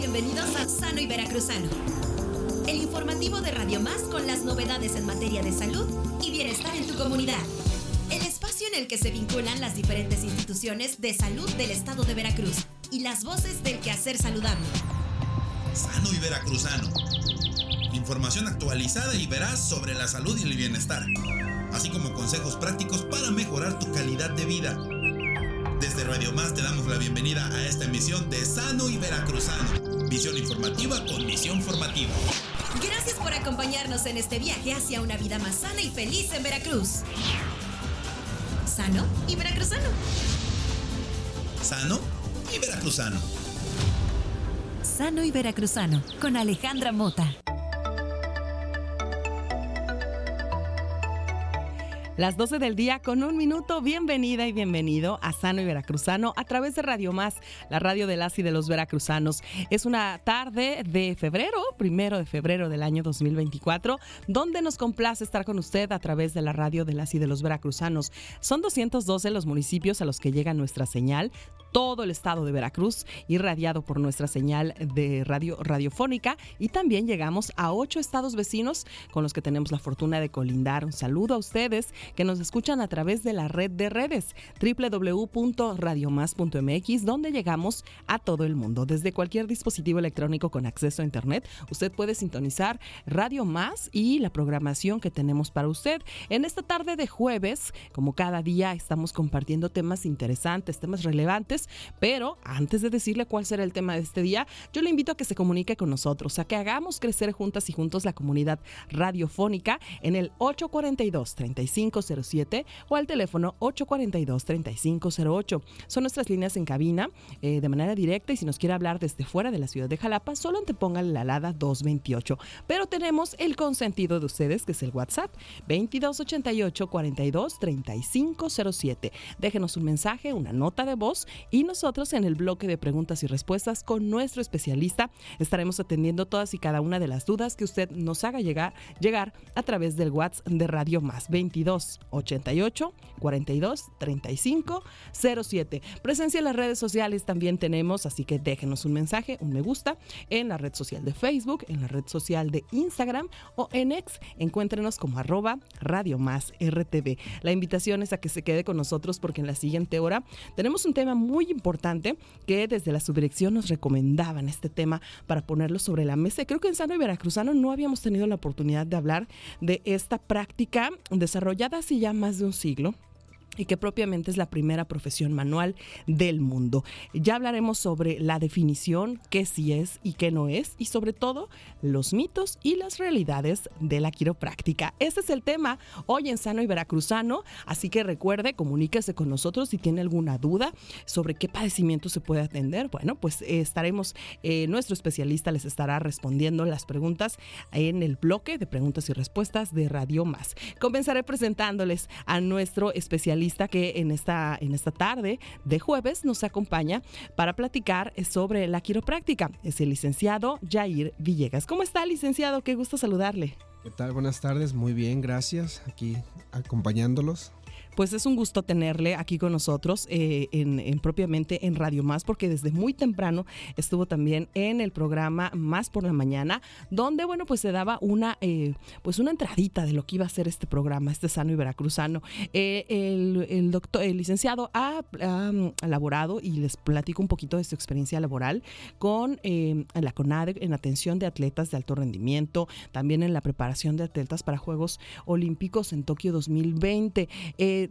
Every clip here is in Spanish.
bienvenidos a Sano y Veracruzano. El informativo de Radio Más con las novedades en materia de salud y bienestar en tu comunidad. El espacio en el que se vinculan las diferentes instituciones de salud del estado de Veracruz y las voces del quehacer saludable. Sano y Veracruzano. Información actualizada y veraz sobre la salud y el bienestar, así como consejos prácticos para mejorar tu calidad de vida. Desde Radio Más te damos la bienvenida a esta emisión de Sano y Veracruzano. Visión informativa con misión formativa. Gracias por acompañarnos en este viaje hacia una vida más sana y feliz en Veracruz. Sano y Veracruzano. Sano y Veracruzano. Sano y Veracruzano con Alejandra Mota. Las 12 del día con un minuto. Bienvenida y bienvenido a Sano y Veracruzano a través de Radio Más, la radio de las y de los veracruzanos. Es una tarde de febrero, primero de febrero del año 2024, donde nos complace estar con usted a través de la radio de las y de los veracruzanos. Son 212 los municipios a los que llega nuestra señal todo el estado de Veracruz, irradiado por nuestra señal de radio radiofónica y también llegamos a ocho estados vecinos con los que tenemos la fortuna de colindar. Un saludo a ustedes que nos escuchan a través de la red de redes www.radiomás.mx donde llegamos a todo el mundo. Desde cualquier dispositivo electrónico con acceso a internet, usted puede sintonizar Radio Más y la programación que tenemos para usted. En esta tarde de jueves, como cada día, estamos compartiendo temas interesantes, temas relevantes, pero antes de decirle cuál será el tema de este día, yo le invito a que se comunique con nosotros, a que hagamos crecer juntas y juntos la comunidad radiofónica en el 842 35 o al teléfono 842-3508. Son nuestras líneas en cabina eh, de manera directa y si nos quiere hablar desde fuera de la ciudad de Jalapa, solo antepongan la alada 228. Pero tenemos el consentido de ustedes, que es el WhatsApp 2288 42 3507. Déjenos un mensaje, una nota de voz y nosotros en el bloque de preguntas y respuestas con nuestro especialista estaremos atendiendo todas y cada una de las dudas que usted nos haga llegar, llegar a través del WhatsApp de Radio Más 22 88 42 35 07. Presencia en las redes sociales también tenemos, así que déjenos un mensaje, un me gusta en la red social de Facebook, en la red social de Instagram o en X. Encuéntrenos como arroba Radio Más RTV. La invitación es a que se quede con nosotros porque en la siguiente hora tenemos un tema muy importante que desde la subdirección nos recomendaban este tema para ponerlo sobre la mesa. Creo que en Sano y Veracruzano no habíamos tenido la oportunidad de hablar de esta práctica desarrollada hace ya más de un siglo y que propiamente es la primera profesión manual del mundo. Ya hablaremos sobre la definición, qué sí es y qué no es, y sobre todo los mitos y las realidades de la quiropráctica. Ese es el tema hoy en Sano y Veracruzano, así que recuerde, comuníquese con nosotros si tiene alguna duda sobre qué padecimiento se puede atender. Bueno, pues eh, estaremos, eh, nuestro especialista les estará respondiendo las preguntas en el bloque de preguntas y respuestas de Radio Más. Comenzaré presentándoles a nuestro especialista que en esta, en esta tarde de jueves nos acompaña para platicar sobre la quiropráctica. Es el licenciado Jair Villegas. ¿Cómo está, licenciado? Qué gusto saludarle. ¿Qué tal? Buenas tardes, muy bien, gracias. Aquí acompañándolos pues es un gusto tenerle aquí con nosotros eh, en, propiamente en Radio Más, porque desde muy temprano estuvo también en el programa Más por la Mañana, donde, bueno, pues se daba una, eh, pues una entradita de lo que iba a ser este programa, este sano y veracruzano. Eh, el, doctor, el licenciado ha, elaborado y les platico un poquito de su experiencia laboral con la CONADE en atención de atletas de alto rendimiento, también en la preparación de atletas para Juegos Olímpicos en Tokio 2020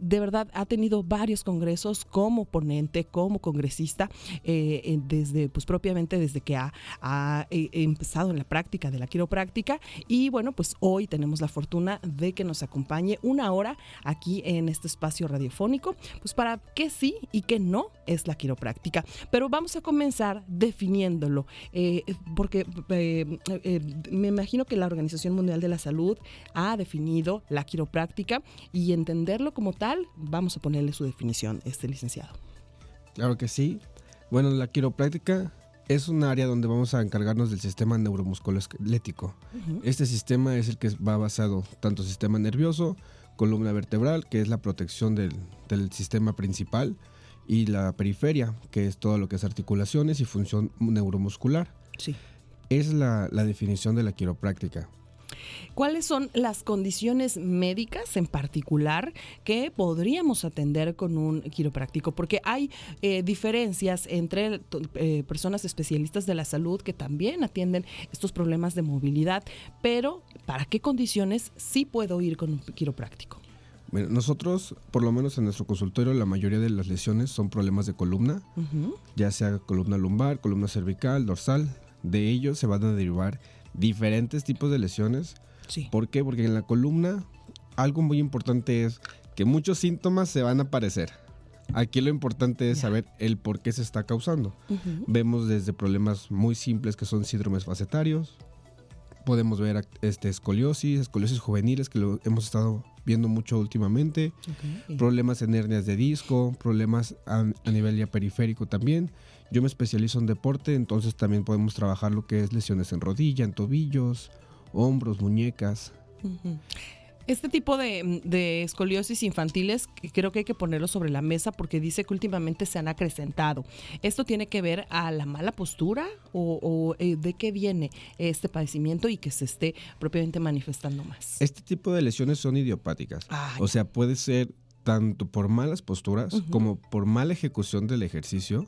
de verdad ha tenido varios congresos como ponente, como congresista, eh, desde, pues propiamente desde que ha, eh, empezado en la práctica de la quiropráctica. Y bueno, pues hoy tenemos la fortuna de que nos acompañe una hora aquí en este espacio radiofónico, pues para qué sí y qué no es la quiropráctica. Pero vamos a comenzar definiéndolo, eh, porque me imagino que la Organización Mundial de la Salud ha definido la quiropráctica y entenderlo como tal, vamos a ponerle su definición, este licenciado. Claro que sí. Bueno, la quiropráctica es un área donde vamos a encargarnos del sistema neuromusculoesquelético. Este sistema es el que va basado tanto sistema nervioso, columna vertebral, que es la protección del, del sistema principal, y la periferia, que es todo lo que es articulaciones y función neuromuscular. Sí. Es la, la definición de la quiropráctica. ¿Cuáles son las condiciones médicas en particular que podríamos atender con un quiropráctico? Porque hay eh, diferencias entre eh, personas especialistas de la salud que también atienden estos problemas de movilidad, pero ¿para qué condiciones sí puedo ir con un quiropráctico? Nosotros, por lo menos en nuestro consultorio, la mayoría de las lesiones son problemas de columna, ya sea columna lumbar, columna cervical, dorsal. De ellos se van a derivar diferentes tipos de lesiones. Sí. ¿Por qué? Porque en la columna algo muy importante es que muchos síntomas se van a aparecer. Aquí lo importante es saber el por qué se está causando. Vemos desde problemas muy simples que son síndromes facetarios. Podemos ver este, escoliosis, escoliosis juveniles que lo hemos estado viendo mucho últimamente. Problemas en hernias de disco, problemas a, a nivel ya periférico también. Yo me especializo en deporte, entonces también podemos trabajar lo que es lesiones en rodilla, en tobillos, hombros, muñecas. Este tipo de, de escoliosis infantiles que creo que hay que ponerlo sobre la mesa porque dice que últimamente se han acrecentado. ¿Esto tiene que ver a la mala postura o, o, eh, de qué viene este padecimiento y que se esté propiamente manifestando más? Este tipo de lesiones son idiopáticas. O sea, puede ser tanto por malas posturas como por mala ejecución del ejercicio,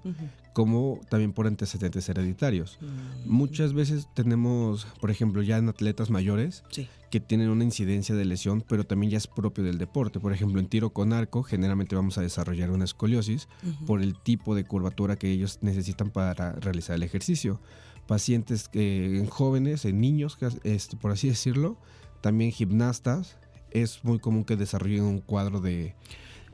como también por antecedentes hereditarios. Mm, Muchas veces tenemos, por ejemplo, ya en atletas mayores Sí. que tienen una incidencia de lesión, pero también ya es propio del deporte. Por ejemplo, en tiro con arco, generalmente vamos a desarrollar una escoliosis por el tipo de curvatura que ellos necesitan para realizar el ejercicio. Pacientes en jóvenes, en niños, que, este, por así decirlo, también gimnastas, es muy común que desarrollen un cuadro de,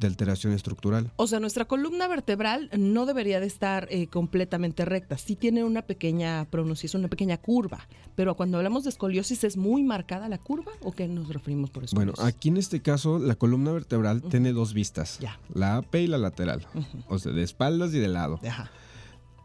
de alteración estructural. O sea, nuestra columna vertebral no debería de estar eh, completamente recta. Sí tiene una pequeña pronunciación, una pequeña curva. Pero cuando hablamos de escoliosis, ¿es muy marcada la curva o qué nos referimos por Bueno, escoliosis? aquí en este caso la columna vertebral tiene dos vistas, Ya. la AP y la lateral, o sea, de espaldas y de lado. Ajá.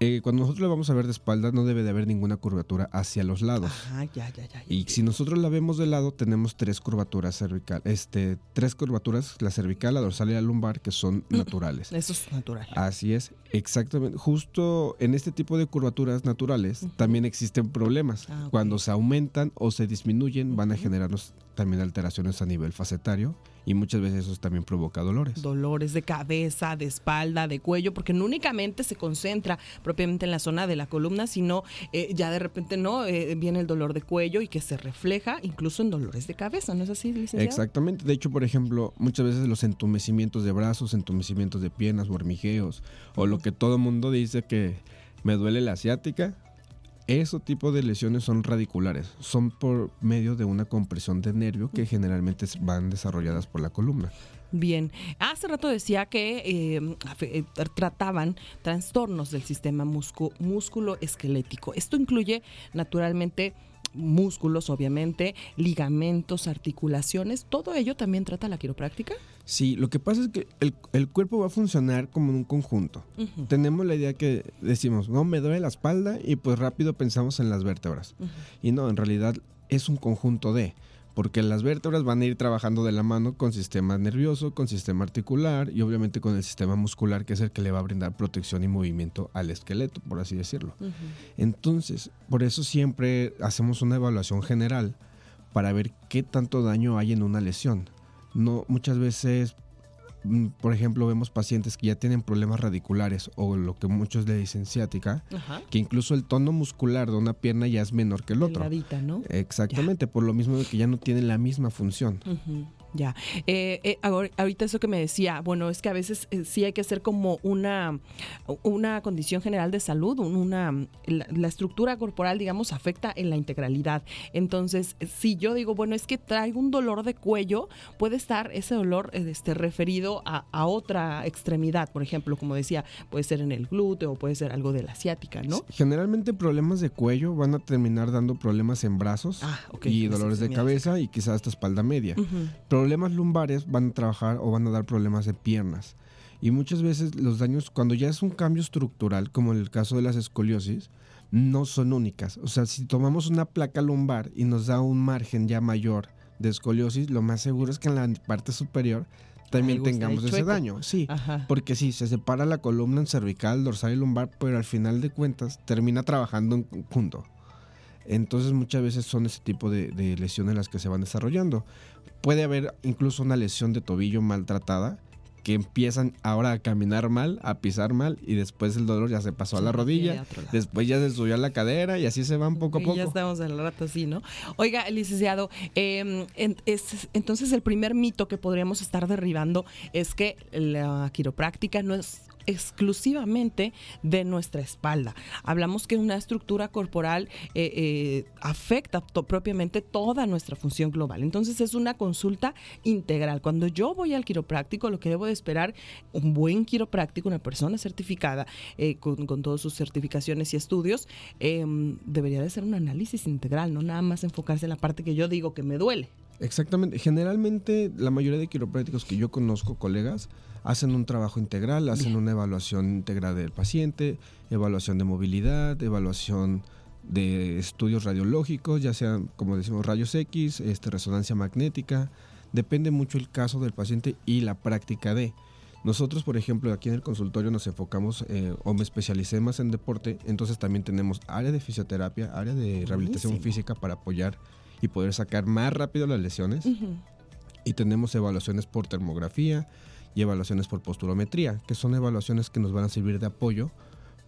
Eh, cuando nosotros la vamos a ver de espaldas no debe de haber ninguna curvatura hacia los lados. Ajá, ya, ya, ya. Y si nosotros la vemos de lado, tenemos tres curvaturas cervical, este, tres curvaturas, la cervical, la dorsal y la lumbar, que son naturales. Eso es natural. Así es, exactamente. Justo en este tipo de curvaturas naturales también existen problemas. Ah. Cuando se aumentan o se disminuyen, van a generarnos también alteraciones a nivel facetario y muchas veces eso también provoca dolores. Dolores de cabeza, de espalda, de cuello, porque no únicamente se concentra propiamente en la zona de la columna, sino eh, ya de repente no Eh, viene el dolor de cuello y que se refleja incluso en dolores de cabeza, ¿no es así, licenciado? Exactamente. De hecho, por ejemplo, muchas veces los entumecimientos de brazos, entumecimientos de piernas, hormigueos, o lo que todo mundo dice que me duele la asiática, ese tipo de lesiones son radiculares. Son por medio de una compresión de nervio que generalmente van desarrolladas por la columna. Bien, hace rato decía que eh, eh, tr- trataban trastornos del sistema muscu- músculo-esquelético. Esto incluye naturalmente músculos, obviamente, ligamentos, articulaciones. ¿Todo ello también trata la quiropráctica? Sí, lo que pasa es que el, el cuerpo va a funcionar como en un conjunto. Tenemos la idea que decimos, no, me duele la espalda y pues rápido pensamos en las vértebras. Y no, en realidad es un conjunto de, porque las vértebras van a ir trabajando de la mano con sistema nervioso, con sistema articular y obviamente con el sistema muscular, que es el que le va a brindar protección y movimiento al esqueleto, por así decirlo. Entonces, por eso siempre hacemos una evaluación general para ver qué tanto daño hay en una lesión. No, muchas veces, por ejemplo, vemos pacientes que ya tienen problemas radiculares o lo que muchos le dicen ciática, Ajá. que incluso el tono muscular de una pierna ya es menor que el otro. Delgadita, ¿no? Exactamente, por lo mismo que ya no tienen la misma función. Ujú, Ya. Eh, eh, ahor- ahorita eso que me decía, bueno, es que a veces eh, sí hay que hacer como una, una condición general de salud, un- una, la, la estructura corporal, digamos, afecta en la integralidad. Entonces, si yo digo, bueno, es que traigo un dolor de cuello, puede estar ese dolor este, referido a, a otra extremidad, por ejemplo, como decía, puede ser en el glúteo, puede ser algo de la asiática, ¿no? Generalmente problemas de cuello van a terminar dando problemas en brazos Ah, y dolores de cabeza y quizás hasta espalda media. Ujú. Problemas lumbares van a trabajar o van a dar problemas de piernas. Y muchas veces los daños, cuando ya es un cambio estructural, como en el caso de las escoliosis, no son únicas. O sea, si tomamos una placa lumbar y nos da un margen ya mayor de escoliosis, lo más seguro es que en la parte superior también tengamos ese daño. Sí, Ajá. porque sí, se separa la columna en cervical, dorsal y lumbar, pero al final de cuentas termina trabajando en conjunto. Entonces muchas veces son ese tipo de, de lesiones las que se van desarrollando. Puede haber incluso una lesión de tobillo maltratada que empiezan ahora a caminar mal, a pisar mal y después el dolor ya se pasó a la rodilla, después ya se subió a la cadera y así se van poco a Y poco. ya estamos al rato así, ¿no? Oiga, licenciado, eh, en- es- entonces el primer mito que podríamos estar derribando es que la quiropráctica no es exclusivamente de nuestra espalda. Hablamos que una estructura corporal eh, eh, afecta propiamente toda nuestra función global. Entonces es una consulta integral. Cuando yo voy al quiropráctico, lo que debo de esperar, un buen quiropráctico, una persona certificada eh, con, con todas sus certificaciones y estudios, eh, debería de ser un análisis integral, no nada más enfocarse en la parte que yo digo que me duele. Exactamente. Generalmente la mayoría de quiroprácticos que yo conozco, colegas, hacen un trabajo integral, hacen Bien. una evaluación integral del paciente, evaluación de movilidad, evaluación de estudios radiológicos, ya sean, como decimos, rayos X, este, resonancia magnética. Depende mucho el caso del paciente y la práctica de. Nosotros, por ejemplo, aquí en el consultorio nos enfocamos eh, o me especialicé más en deporte, entonces también tenemos área de fisioterapia, área de rehabilitación Buenísimo. física para apoyar y poder sacar más rápido las lesiones. Y tenemos evaluaciones por termografía y evaluaciones por posturometría, que son evaluaciones que nos van a servir de apoyo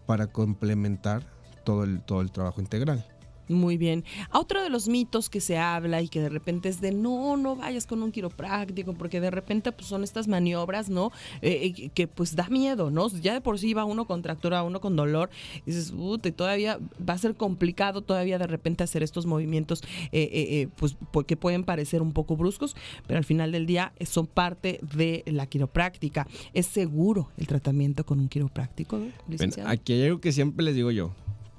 para complementar todo el, todo el trabajo integral. Muy bien. A otro de los mitos que se habla y que de repente es de no, no vayas con un quiropráctico, porque de repente pues son estas maniobras, ¿no? Eh, eh, que pues da miedo, ¿no? Ya de por sí va uno con tractura, uno con dolor, y dices, "Uta, y todavía va a ser complicado todavía de repente hacer estos movimientos, eh, eh, eh, pues porque pueden parecer un poco bruscos, pero al final del día eh, son parte de la quiropráctica. ¿Es seguro el tratamiento con un quiropráctico, Bueno, licenciado? aquí hay algo que siempre les digo yo.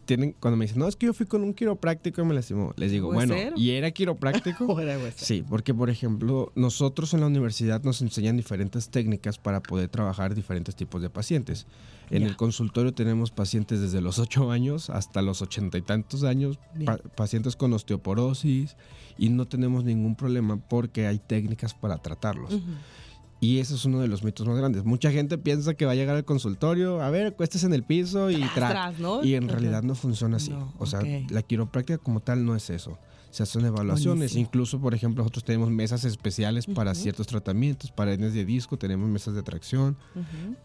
Tienen, cuando me dicen, no, es que yo fui con un quiropráctico y me lastimó, les digo, bueno. ¿y era quiropráctico? Sí, porque por ejemplo, nosotros en la universidad nos enseñan diferentes técnicas para poder trabajar diferentes tipos de pacientes. En el consultorio tenemos pacientes desde los 8 años hasta los ochenta y tantos años, pa- pacientes con osteoporosis y no tenemos ningún problema porque hay técnicas para tratarlos. Ujú. Y ese es uno de los mitos más grandes. Mucha gente piensa que va a llegar al consultorio, a ver, cuestes en el piso y Tras, tra- tras, ¿no? Y en realidad no funciona así. No, o sea, la quiropráctica como tal no es eso. Se hacen evaluaciones. Buenísimo. Incluso, por ejemplo, nosotros tenemos mesas especiales para ciertos tratamientos. Para hernias de disco tenemos mesas de tracción.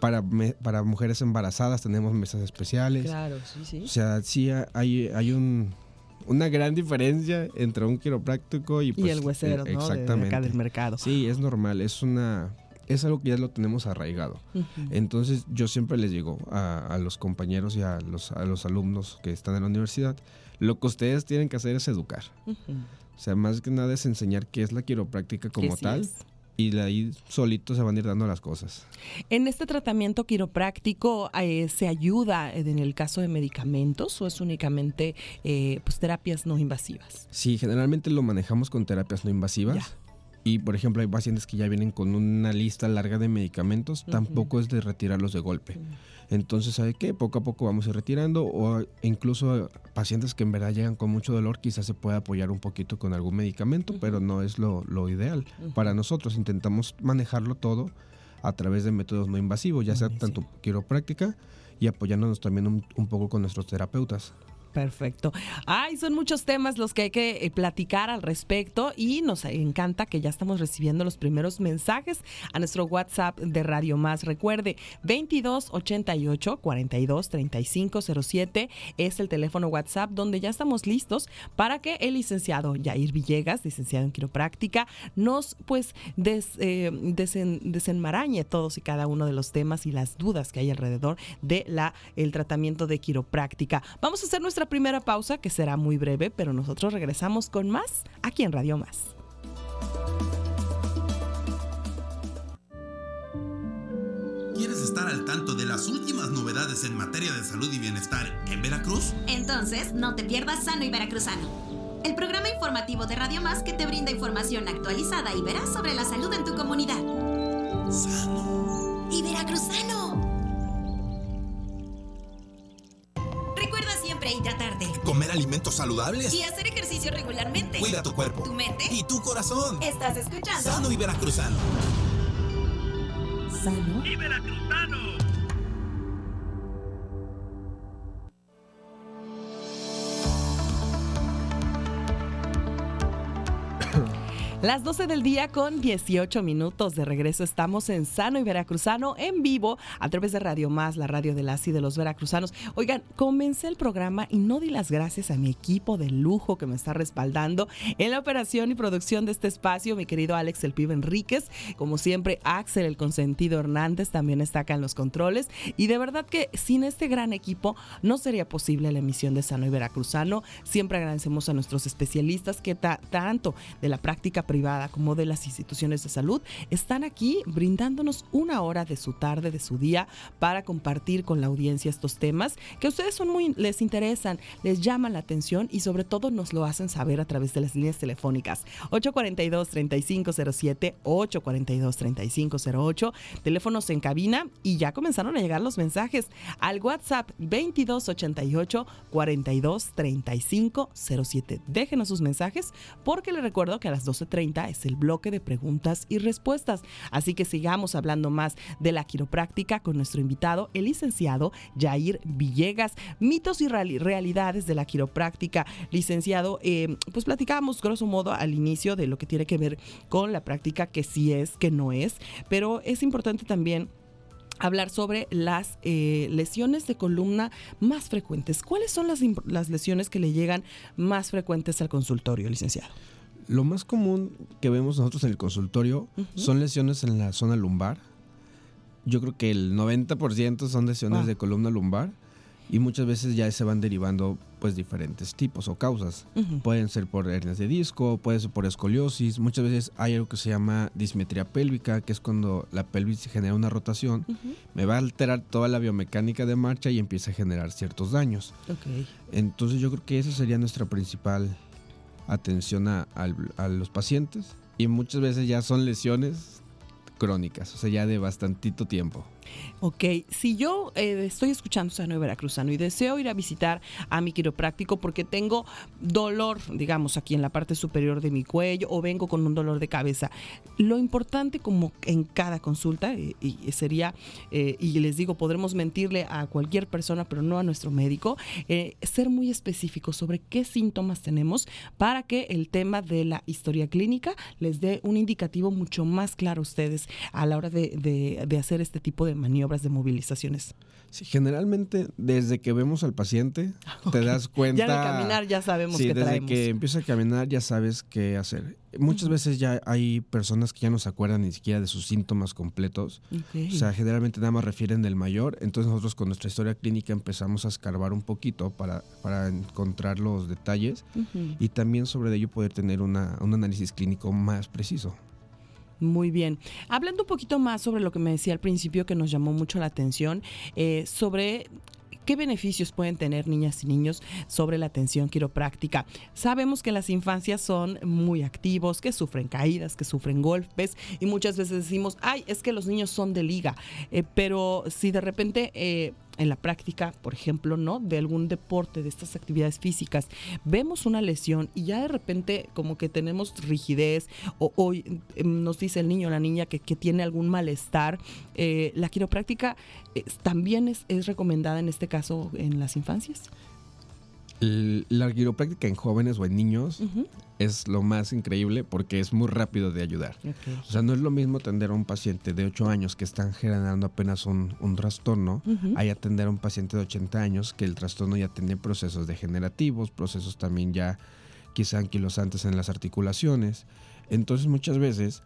Para, me- para mujeres embarazadas tenemos mesas especiales. Claro, sí, sí. O sea, sí ha- hay, hay un, una gran diferencia entre un quiropráctico y, y pues, el huesero, eh, ¿no? De- De, Exactamente. acá del mercado. Sí, es normal. Es una... Es algo que ya lo tenemos arraigado. Entonces yo siempre les digo a, a los compañeros y a los, a los alumnos que están en la universidad, lo que ustedes tienen que hacer es educar. O sea, más que nada es enseñar qué es la quiropráctica como sí tal es. y de ahí solito se van a ir dando las cosas. En este tratamiento quiropráctico eh, se ayuda en el caso de medicamentos o es únicamente eh, pues terapias no invasivas. Sí, generalmente lo manejamos con terapias no invasivas. Ya. Y por ejemplo, hay pacientes que ya vienen con una lista larga de medicamentos, tampoco es de retirarlos de golpe. Entonces, ¿sabe qué? Poco a poco vamos a ir retirando o incluso pacientes que en verdad llegan con mucho dolor, quizás se pueda apoyar un poquito con algún medicamento, pero no es lo, lo ideal. Para nosotros intentamos manejarlo todo a través de métodos no invasivos, ya sea tanto quiropráctica y apoyándonos también un, un poco con nuestros terapeutas. Perfecto. Ay, son muchos temas los que hay que eh, platicar al respecto y nos encanta que ya estamos recibiendo los primeros mensajes a nuestro WhatsApp de Radio Más. Recuerde, 2288 42 35 07 es el teléfono WhatsApp donde ya estamos listos para que el licenciado Yair Villegas, licenciado en quiropráctica, nos pues des- eh, desen- desenmarañe todos y cada uno de los temas y las dudas que hay alrededor de la el tratamiento de quiropráctica. Vamos a hacer nuestra primera pausa que será muy breve, pero nosotros regresamos con más aquí en Radio Más. ¿Quieres estar al tanto de las últimas novedades en materia de salud y bienestar en Veracruz? Entonces, no te pierdas Sano y Veracruzano. El programa informativo de Radio Más que te brinda información actualizada y veraz sobre la salud en tu comunidad. Sano. ¡Y Veracruzano! Alimentos saludables. y hacer ejercicio regularmente. Cuida tu cuerpo. tu mente. Y tu corazón. Estás escuchando Sano y veracruzano. sano y veracruzano. Las 12 del día con 18 minutos de regreso. Estamos en Sano y Veracruzano en vivo a través de Radio Más, la radio de las y de los veracruzanos. Oigan, comencé el programa y no di las gracias a mi equipo de lujo que me está respaldando en la operación y producción de este espacio, mi querido Alex El Pibe Enríquez. Como siempre, Axel El Consentido Hernández también está acá en los controles. Y de verdad que sin este gran equipo no sería posible la emisión de Sano y Veracruzano. Siempre agradecemos a nuestros especialistas que tanto de la práctica privada como de las instituciones de salud están aquí brindándonos una hora de su tarde, de su día, para compartir con la audiencia estos temas que a ustedes son muy, les interesan, les llaman la atención y sobre todo nos lo hacen saber a través de las líneas telefónicas 842-3507, 842-3508, teléfonos en cabina y ya comenzaron a llegar los mensajes al WhatsApp 2288 423507. Déjenos sus mensajes porque les recuerdo que a las 12.30 es el bloque de preguntas y respuestas. Así que sigamos hablando más de la quiropráctica con nuestro invitado, el licenciado Jair Villegas. Mitos y realidades de la quiropráctica. Licenciado, eh, pues platicábamos grosso modo al inicio de lo que tiene que ver con la práctica, que sí es, que no es, pero es importante también hablar sobre las eh, lesiones de columna más frecuentes. ¿Cuáles son las, las lesiones que le llegan más frecuentes al consultorio, licenciado? Lo más común que vemos nosotros en el consultorio son lesiones en la zona lumbar. Yo creo que el 90% son lesiones de columna lumbar y muchas veces ya se van derivando pues diferentes tipos o causas. Pueden ser por hernias de disco, puede ser por escoliosis, muchas veces hay algo que se llama dismetría pélvica, que es cuando la pelvis genera una rotación, me va a alterar toda la biomecánica de marcha y empieza a generar ciertos daños. Entonces yo creo que esa sería nuestra principal atención a, los pacientes y muchas veces ya son lesiones crónicas, o sea, ya de bastantito tiempo. Ok, si yo eh, estoy escuchando Sano y Veracruzano y deseo ir a visitar a mi quiropráctico porque tengo dolor, digamos, aquí en la parte superior de mi cuello o vengo con un dolor de cabeza, lo importante como en cada consulta y, sería, eh, y les digo, podremos mentirle a cualquier persona, pero no a nuestro médico, eh, ser muy específico sobre qué síntomas tenemos para que el tema de la historia clínica les dé un indicativo mucho más claro a ustedes a la hora de, de hacer este tipo de maniobras de movilizaciones? Sí, generalmente desde que vemos al paciente te das cuenta. ya al caminar ya sabemos sí, desde que empieza a caminar ya sabes qué hacer. Muchas veces ya hay personas que ya no se acuerdan ni siquiera de sus síntomas completos. O sea, generalmente nada más refieren del mayor. Entonces nosotros con nuestra historia clínica empezamos a escarbar un poquito para, para encontrar los detalles y también sobre ello poder tener una, un análisis clínico más preciso. Muy bien. Hablando un poquito más sobre lo que me decía al principio que nos llamó mucho la atención, eh, sobre ¿Qué beneficios pueden tener niñas y niños sobre la atención quiropráctica? Sabemos que las infancias son muy activos, que sufren caídas, que sufren golpes y muchas veces decimos, ay, es que los niños son de liga, eh, pero si de repente... Eh, en la práctica, por ejemplo, ¿no? De algún deporte, de estas actividades físicas, vemos una lesión y ya de repente como que tenemos rigidez o, hoy em, nos dice el niño o la niña que, tiene algún malestar. Eh, la quiropráctica también es, es recomendada en este caso en las infancias la quiropráctica en jóvenes o en niños es lo más increíble porque es muy rápido de ayudar. O sea, no es lo mismo atender a un paciente de 8 años que están generando apenas un, trastorno, hay atender a un paciente de 80 años que el trastorno ya tiene procesos degenerativos, procesos también ya quizá anquilosantes en las articulaciones. Entonces muchas veces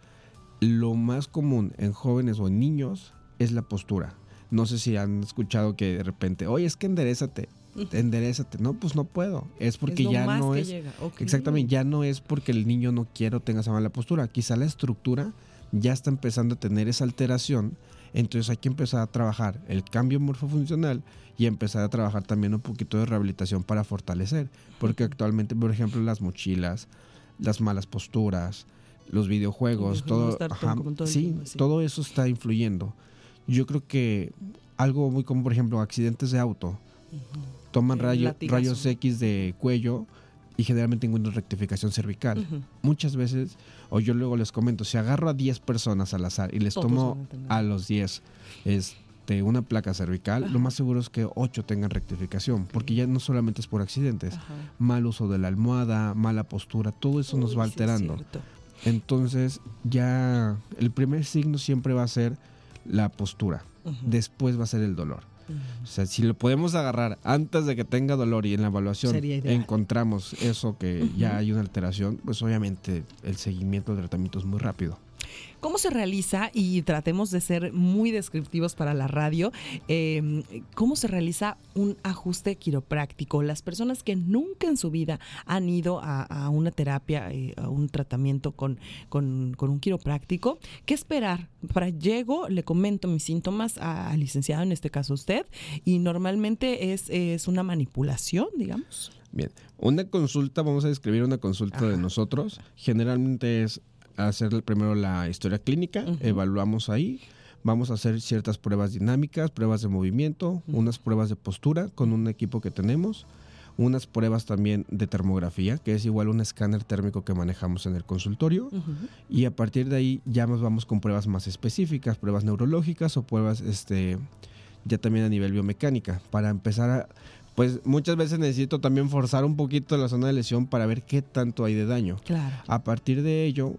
lo más común en jóvenes o en niños es la postura. No sé si han escuchado que de repente, oye, es que enderezate enderezate. No, pues no puedo. Es porque ya no es. Exactamente, ya no es porque el niño no quiere o tenga esa mala postura. Quizá la estructura ya está empezando a tener esa alteración. Entonces hay que empezar a trabajar el cambio morfofuncional y empezar a trabajar también un poquito de rehabilitación para fortalecer. Porque actualmente, por ejemplo, las mochilas, las malas posturas, los videojuegos, todo, sí, todo eso está influyendo. Yo creo que algo muy como, por ejemplo, accidentes de auto toman rayos X de cuello y generalmente encuentro rectificación cervical. Muchas veces, o yo luego les comento, si agarro a 10 personas al azar y les Todos tomo a los 10 este, una placa cervical, lo más seguro es que 8 tengan rectificación, porque ya no solamente es por accidentes, mal uso de la almohada, mala postura, todo eso nos va es alterando. Entonces, ya el primer signo siempre va a ser la postura, después va a ser el dolor. O sea, si lo podemos agarrar antes de que tenga dolor y en la evaluación encontramos eso que ya hay una alteración, pues obviamente el seguimiento del tratamiento es muy rápido. ¿Cómo se realiza? Y tratemos de ser muy descriptivos para la radio. eh, ¿Cómo se realiza un ajuste quiropráctico? Las personas que nunca en su vida han ido a, a una terapia, eh, a un tratamiento con, con- con un quiropráctico, ¿qué esperar? Para llego, le comento mis síntomas al licenciado, en este caso usted, y normalmente es, es una manipulación, digamos. Bien, una consulta, vamos a describir una consulta de nosotros. Generalmente es hacer primero la historia clínica, evaluamos ahí, vamos a hacer ciertas pruebas dinámicas, pruebas de movimiento, unas pruebas de postura con un equipo que tenemos, unas pruebas también de termografía, que es igual un escáner térmico que manejamos en el consultorio. Y a partir de ahí ya nos vamos con pruebas más específicas, pruebas neurológicas o pruebas este, ya también a nivel biomecánica, para empezar a... Pues muchas veces necesito también forzar un poquito la zona de lesión para ver qué tanto hay de daño. Claro. A partir de ello,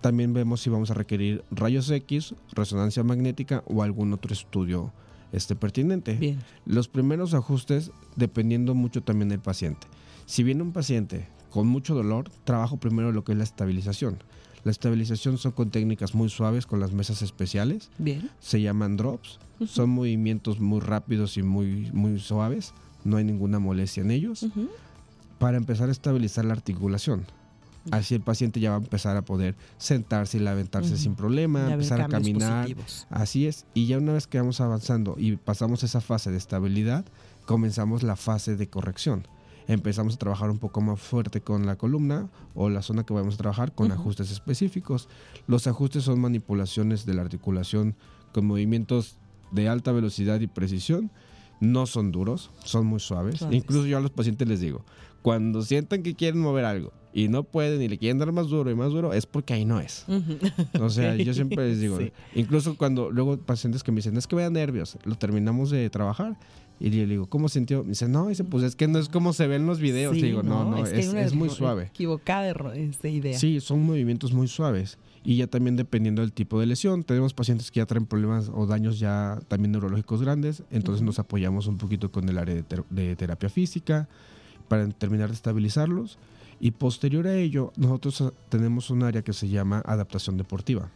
también vemos si vamos a requerir rayos X, resonancia magnética o algún otro estudio este, pertinente. Bien. Los primeros ajustes dependiendo mucho también del paciente. Si viene un paciente con mucho dolor, trabajo primero lo que es la estabilización. La estabilización son con técnicas muy suaves, con las mesas especiales. Bien. Se llaman drops. Son movimientos muy rápidos y muy, muy suaves. No hay ninguna molestia en ellos. Para empezar a estabilizar la articulación. Así el paciente ya va a empezar a poder sentarse y levantarse sin problema, empezar a caminar, positivos. Así es, y ya una vez que vamos avanzando y pasamos esa fase de estabilidad, comenzamos la fase de corrección. Empezamos a trabajar un poco más fuerte con la columna o la zona que vamos a trabajar con ajustes específicos. Los ajustes son manipulaciones de la articulación con movimientos de alta velocidad y precisión. No son duros, son muy suaves. Suaves. Incluso yo a los pacientes les digo, cuando sientan que quieren mover algo y no pueden y le quieren dar más duro y más duro, es porque ahí no es. Ujú. O sea, Ok. yo siempre les digo, Sí. incluso cuando luego pacientes que me dicen, es que me da nervios, lo terminamos de trabajar y yo le digo, ¿cómo sintió? Me dice, no, dice, pues es que no es como se ven los videos. Sí, Le digo, no, no, que hay es, una es muy suave. Equivocada esta idea. Sí, son movimientos muy suaves. Y ya también dependiendo del tipo de lesión, tenemos pacientes que ya traen problemas o daños ya también neurológicos grandes, entonces nos apoyamos un poquito con el área de, ter- de terapia física para terminar de estabilizarlos. Y posterior a ello, nosotros ah, tenemos un área que se llama adaptación deportiva.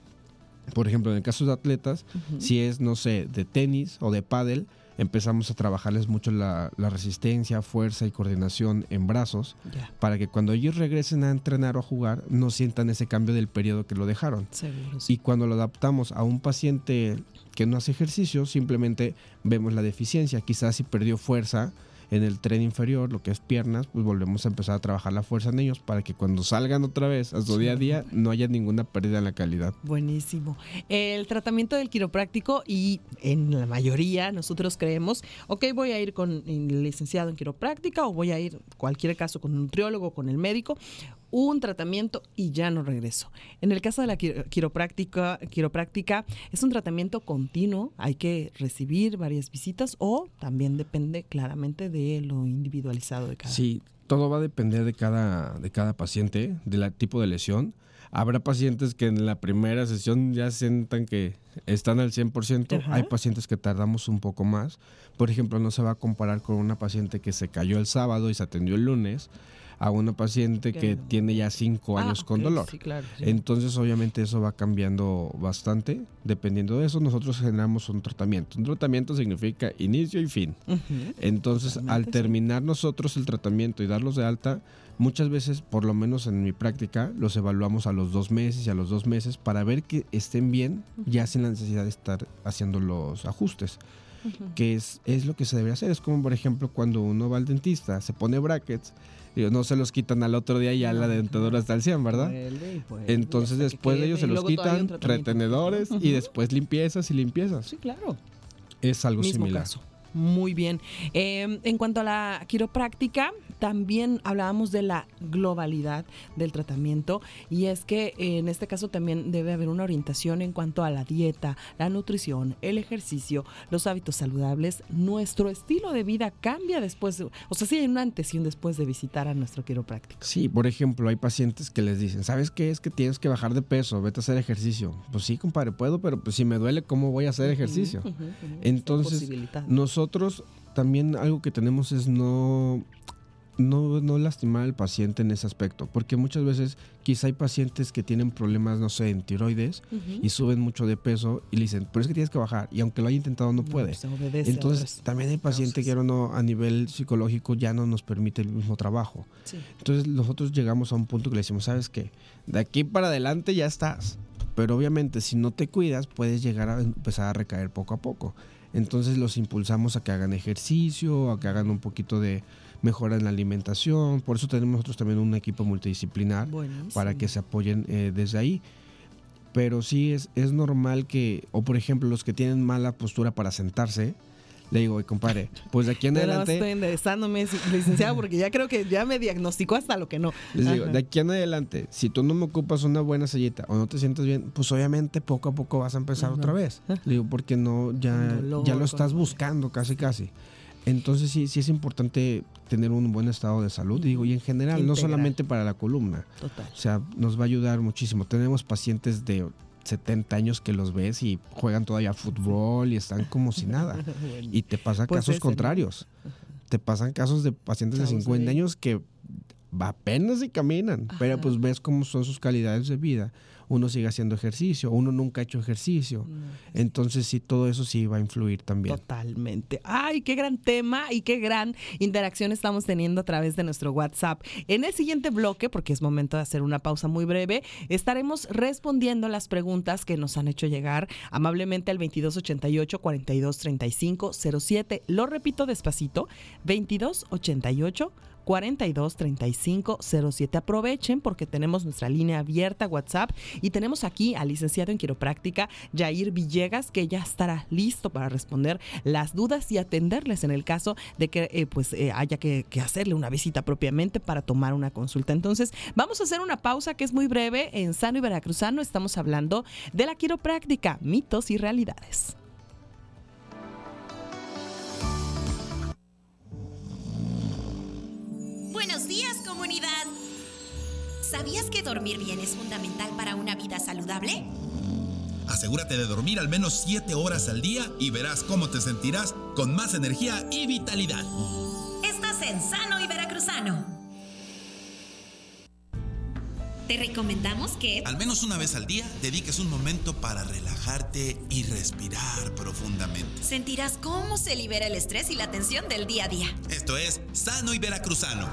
Por ejemplo, en el caso de atletas, si es, no sé, de tenis o de pádel, empezamos a trabajarles mucho la, la resistencia, fuerza y coordinación en brazos para que cuando ellos regresen a entrenar o a jugar no sientan ese cambio del periodo que lo dejaron. seguro. sí. Y cuando lo adaptamos a un paciente que no hace ejercicio, simplemente vemos la deficiencia. Quizás si perdió fuerza en el tren inferior, lo que es piernas, pues volvemos a empezar a trabajar la fuerza en ellos para que cuando salgan otra vez a su día a día no haya ninguna pérdida en la calidad. Buenísimo. El tratamiento del quiropráctico y en la mayoría nosotros creemos, ok, voy a ir con el licenciado en quiropráctica o voy a ir, cualquier caso, con un nutriólogo, con el médico, un tratamiento y ya no regreso. En el caso de la quiro- quiropráctica, quiropráctica es un tratamiento continuo, hay que recibir varias visitas o también depende claramente de lo individualizado de cada Sí, todo va a depender de cada, de cada paciente, del tipo de lesión. Habrá pacientes que en la primera sesión ya sientan que están al 100%. Ajá. Hay pacientes que tardamos un poco más. Por ejemplo, no se va a comparar con una paciente que se cayó el sábado y se atendió el lunes a una paciente que tiene ya cinco Ah, años con ok, dolor. Sí, claro. sí. Entonces, obviamente, eso va cambiando bastante. Dependiendo de eso, nosotros generamos un tratamiento. Un tratamiento significa inicio y fin. Ujú. Entonces, Totalmente, al sí. terminar nosotros el tratamiento y darlos de alta, muchas veces, por lo menos en mi práctica, los evaluamos a los dos meses y a los dos meses para ver que estén bien, ya sin la necesidad de estar haciendo los ajustes. Que es, es lo que se debería hacer. Es como, por ejemplo, cuando uno va al dentista, se pone brackets, digo, no se los quitan al otro día y ya la dentadura está al 100, ¿verdad? Vuelve Entonces, después de ellos se los quitan, retenedores y después limpiezas y limpiezas. Sí, claro. Es algo Mismo similar. caso. Muy bien. Eh, en cuanto a la quiropráctica, también hablábamos de la globalidad del tratamiento y es que eh, en este caso también debe haber una orientación en cuanto a la dieta, la nutrición, el ejercicio, los hábitos saludables. Nuestro estilo de vida cambia después, de, o sea, sí hay un antes y un después de visitar a nuestro quiropráctico. Sí, por ejemplo, hay pacientes que les dicen, ¿sabes qué? Es que tienes que bajar de peso, vete a hacer ejercicio. Pues sí, compadre, puedo, pero pues si me duele, ¿cómo voy a hacer ejercicio? Entonces, nosotros también algo que tenemos es no, no, no lastimar al paciente en ese aspecto, porque muchas veces quizá hay pacientes que tienen problemas, no sé, en tiroides y suben mucho de peso y le dicen, pero es que tienes que bajar y aunque lo haya intentado no puede. se obedece a Entonces, también el paciente causas. que no a nivel psicológico ya no nos permite el mismo trabajo. Sí. Entonces nosotros llegamos a un punto que le decimos, ¿sabes qué? De aquí para adelante ya estás. Pero obviamente si no te cuidas puedes llegar a empezar a recaer poco a poco. Entonces los impulsamos a que hagan ejercicio, a que hagan un poquito de mejora en la alimentación. Por eso tenemos nosotros también un equipo multidisciplinar Buenísimo. para que se apoyen eh, desde ahí. Pero sí es, es normal que, o por ejemplo, los que tienen mala postura para sentarse, le digo, "Oye, compadre, pues de aquí en adelante... estoy enderezándome, licenciada, porque ya creo que ya me diagnosticó hasta lo que no. Les digo, de aquí en adelante, si tú no me ocupas una buena sillita o no te sientes bien, pues obviamente poco a poco vas a empezar Ajá. otra vez. Le digo, porque no, ya, dolor, ya lo estás buscando casi casi. Entonces sí, sí es importante tener un buen estado de salud, digo, y en general, no solamente para la columna. Total. O sea, nos va a ayudar muchísimo. Tenemos pacientes de 70 años que los ves y juegan todavía fútbol y están como si nada. Y te pasan Pues casos ese, ¿no? contrarios. Te pasan casos de pacientes de Chavos 50 de- años que apenas si caminan, pero pues ves cómo son sus calidades de vida. Uno sigue haciendo ejercicio, uno nunca ha hecho ejercicio. Entonces sí, todo eso sí va a influir también. Totalmente. Ay, qué gran tema y qué gran interacción estamos teniendo a través de nuestro WhatsApp. En el siguiente bloque, porque es momento de hacer una pausa muy breve, estaremos respondiendo las preguntas que nos han hecho llegar amablemente al 2288 4235 07. Lo repito despacito, 2288 4235 07. Aprovechen porque tenemos nuestra línea abierta WhatsApp y tenemos aquí al licenciado en quiropráctica Jair Villegas que ya estará listo para responder las dudas y atenderles en el caso de que eh, pues eh, haya que, que hacerle una visita propiamente para tomar una consulta. Entonces vamos a hacer una pausa que es muy breve. En Sano y Veracruzano estamos hablando de la quiropráctica, mitos y realidades. Buenos días, comunidad. ¿Sabías que dormir bien es fundamental para una vida saludable? Asegúrate de dormir al menos 7 horas al día y verás cómo te sentirás con más energía y vitalidad. Estás en Sano y Veracruzano. Te recomendamos que Al menos una vez al día dediques un momento para relajarte y respirar profundamente. sentirás cómo se libera el estrés y la tensión del día a día. Esto es Sano y Veracruzano.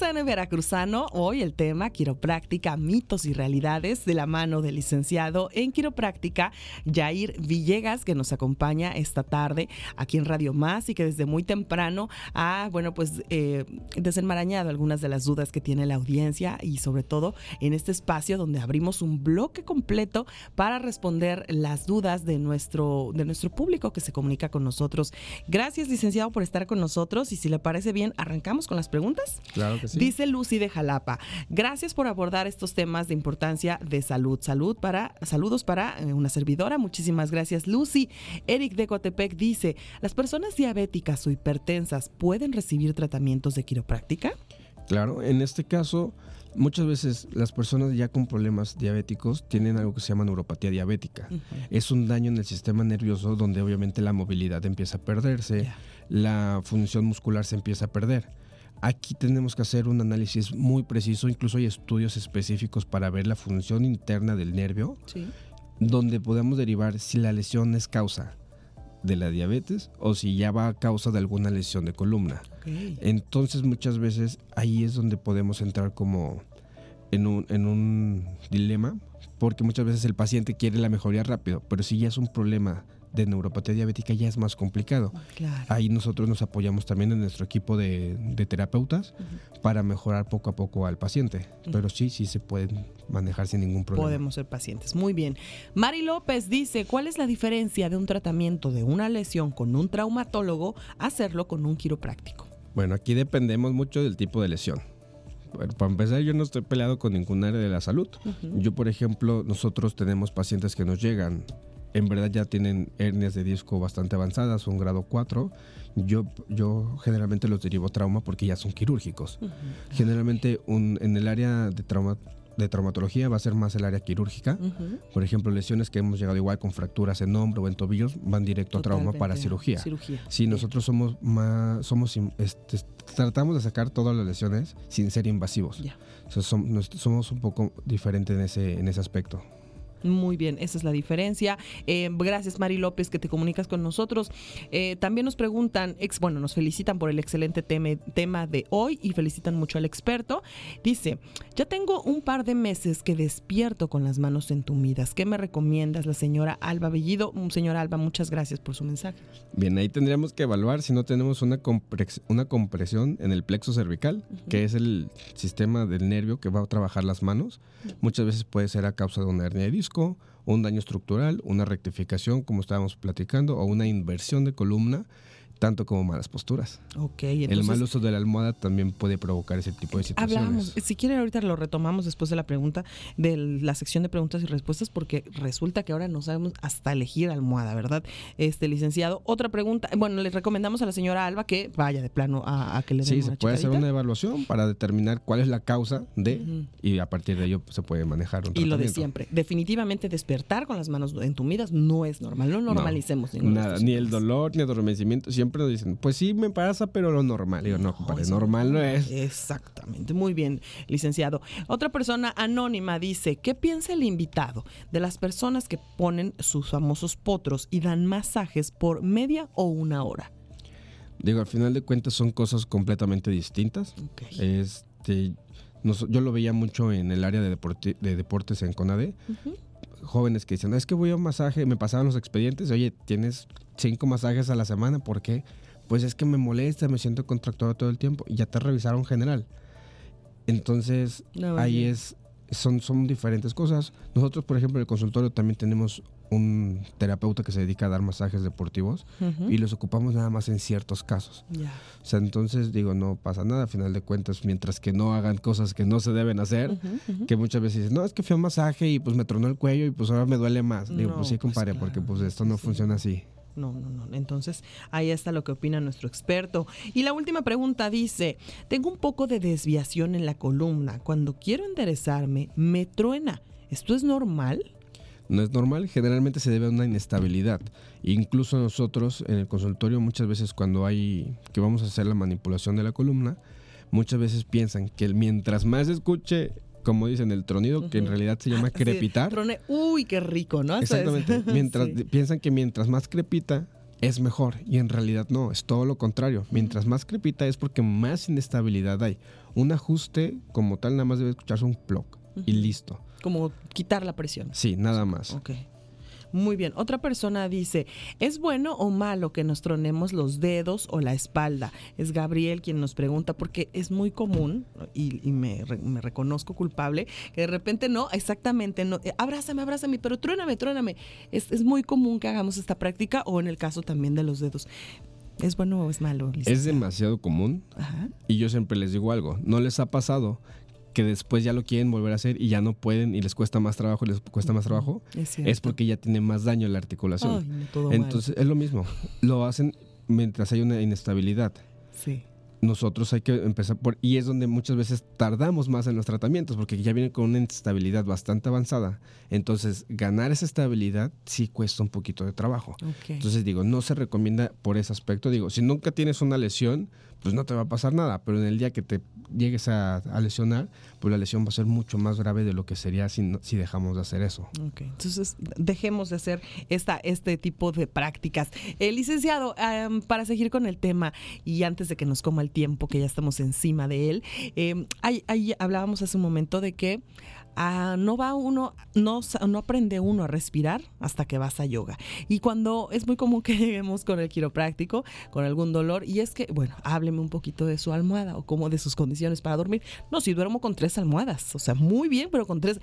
Veracruzano. Hoy el tema quiropráctica, mitos y realidades de la mano del licenciado en quiropráctica Jair Villegas, que nos acompaña esta tarde aquí en Radio Más y que desde muy temprano ha, bueno, pues eh, desenmarañado algunas de las dudas que tiene la audiencia y sobre todo en este espacio donde abrimos un bloque completo para responder las dudas de nuestro, de nuestro público que se comunica con nosotros. Gracias, licenciado, por estar con nosotros y si le parece bien, arrancamos con las preguntas. Claro que sí. Dice Lucy de Jalapa, gracias por abordar estos temas de importancia de salud. Salud para, saludos para eh, una servidora. Muchísimas gracias, Lucy. Eric de Coatepec dice, ¿las personas diabéticas o hipertensas pueden recibir tratamientos de quiropráctica? Claro, en este caso, muchas veces las personas ya con problemas diabéticos tienen algo que se llama neuropatía diabética. Es un daño en el sistema nervioso donde obviamente la movilidad empieza a perderse, la función muscular se empieza a perder. Aquí tenemos que hacer un análisis muy preciso, incluso hay estudios específicos para ver la función interna del nervio, Sí. donde podemos derivar si la lesión es causa de la diabetes o si ya va a causa de alguna lesión de columna. Entonces muchas veces ahí es donde podemos entrar como en un, en un dilema, porque muchas veces el paciente quiere la mejoría rápido, pero si ya es un problema de neuropatía diabética ya es más complicado. Claro. Ahí nosotros nos apoyamos también en nuestro equipo de, de terapeutas para mejorar poco a poco al paciente. Pero sí, sí se pueden manejar sin ningún problema. Podemos ser pacientes. Muy bien. Mari López dice, ¿cuál es la diferencia de un tratamiento de una lesión con un traumatólogo a hacerlo con un quiropráctico? Bueno, aquí dependemos mucho del tipo de lesión. Bueno, para empezar, yo no estoy peleado con ningún área de la salud. Yo, por ejemplo, nosotros tenemos pacientes que nos llegan, en verdad ya tienen hernias de disco bastante avanzadas, un grado 4. Yo, yo generalmente los derivo a trauma porque ya son quirúrgicos. Generalmente un- en el área de trauma de traumatología va a ser más el área quirúrgica. Por ejemplo, lesiones que hemos llegado igual con fracturas en hombro o en tobillos van directo a trauma para cirugía. Cirugía. Sí, Bien. nosotros somos más, somos, este, tratamos de sacar todas las lesiones sin ser invasivos. Ya. O sea, som- nos- somos un poco diferentes en ese, en ese aspecto. Muy bien, esa es la diferencia. Eh, gracias, Mari López, que te comunicas con nosotros. Eh, también nos preguntan, ex, bueno, nos felicitan por el excelente teme- tema de hoy y felicitan mucho al experto. Dice, ya tengo un par de meses que despierto con las manos entumidas. ¿Qué me recomiendas, la señora Alba Bellido? Mm, Señora Alba, muchas gracias por su mensaje. Bien, ahí tendríamos que evaluar si no tenemos una, una compresión en el plexo cervical, que es el sistema del nervio que va a trabajar las manos. Muchas veces puede ser a causa de una hernia de disco, un daño estructural, una rectificación, como estábamos platicando, o una inversión de columna, tanto como malas posturas. Ok, el entonces... mal uso de la almohada también puede provocar ese tipo de situaciones. Hablábamos, si quiere ahorita lo retomamos después de la pregunta, de la sección de preguntas y respuestas, porque resulta que ahora no sabemos hasta elegir almohada, ¿verdad? Este licenciado. Otra pregunta, bueno, le recomendamos a la señora Alba que vaya de plano a, a que le den Sí, una se puede hacer una evaluación para determinar cuál es la causa de y a partir de ello pues, se puede manejar un Y lo de siempre, definitivamente despertar con las manos entumidas no es normal, no normalicemos ninguno de Nada, ni el dolor, ni adormecimiento. Siempre nos dicen, pues sí me pasa, pero lo normal. Digo, no, compadre, normal no es. Exactamente, muy bien, licenciado. Otra persona anónima dice, ¿qué piensa el invitado de las personas que ponen sus famosos potros y dan masajes por media o una hora? Digo, al final de cuentas son cosas completamente distintas. Este, nos- yo lo veía mucho en el área de, deporte- de deportes en CONADE. Jóvenes que dicen, "No, es que voy a un masaje, me pasaban los expedientes, oye, tienes cinco masajes a la semana, ¿por qué? Pues es que me molesta, me siento contracturado todo el tiempo y ya te revisaron general. Entonces, No, ahí es, son, son diferentes cosas. Nosotros, por ejemplo, en el consultorio también tenemos un terapeuta que se dedica a dar masajes deportivos y los ocupamos nada más en ciertos casos. O sea, entonces digo, no pasa nada, a final de cuentas, mientras que no hagan cosas que no se deben hacer, que muchas veces dicen, no, es que fui a un masaje y pues me tronó el cuello y pues ahora me duele más. Digo, No, pues sí, pues, compadre, claro, porque pues esto no sí. funciona así. No, no, no. Entonces, ahí está lo que opina nuestro experto. Y la última pregunta dice, tengo un poco de desviación en la columna. Cuando quiero enderezarme, me truena. ¿Esto es normal? No es normal, generalmente se debe a una inestabilidad. Incluso nosotros en el consultorio muchas veces cuando hay que vamos a hacer la manipulación de la columna, muchas veces piensan que mientras más escuche, como dicen, el tronido, que en realidad se llama crepitar. trone- Uy, qué rico, ¿no? Exactamente. Mientras Sí. piensan que mientras más crepita es mejor y en realidad no, es todo lo contrario. Mientras más crepita es porque más inestabilidad hay. Un ajuste como tal nada más debe escucharse un plug y listo. Como quitar la presión. Sí, nada más. Ok. Muy bien. Otra persona dice, ¿es bueno o malo que nos tronemos los dedos o la espalda? Es Gabriel quien nos pregunta porque es muy común y, y me, me reconozco culpable que de repente no, exactamente, no, eh, abrázame, abrázame, pero truéname, truéname. Es, es muy común que hagamos esta práctica o en el caso también de los dedos. ¿Es bueno o es malo? Es demasiado común Ajá. y yo siempre les digo algo. ¿No les ha pasado que después ya lo quieren volver a hacer y ya no pueden y les cuesta más trabajo les cuesta más trabajo? Es porque ya tiene más daño la articulación. Ay, mal. Entonces es lo mismo. Lo hacen mientras hay una inestabilidad. Sí. nosotros hay que empezar por... Y es donde muchas veces tardamos más en los tratamientos, porque ya viene con una estabilidad bastante avanzada. Entonces, ganar esa estabilidad sí cuesta un poquito de trabajo. Entonces, digo, no se recomienda por ese aspecto. Digo, si nunca tienes una lesión, pues no te va a pasar nada. Pero en el día que te llegues a, lesionar, pues la lesión va a ser mucho más grave de lo que sería si, dejamos de hacer eso. Ok, entonces dejemos de hacer esta, este tipo de prácticas. Eh, licenciado, am, para seguir con el tema y antes de que nos coma el tiempo, que ya estamos encima de él, hay- hablábamos hace un momento de que no va uno, no, no aprende uno a respirar hasta que vas a yoga. Y cuando es muy común que lleguemos con el quiropráctico, con algún dolor, y es que, bueno, hábleme un poquito de su almohada o como de sus condiciones para dormir. No, si duermo con tres almohadas, o sea, muy bien, pero con tres.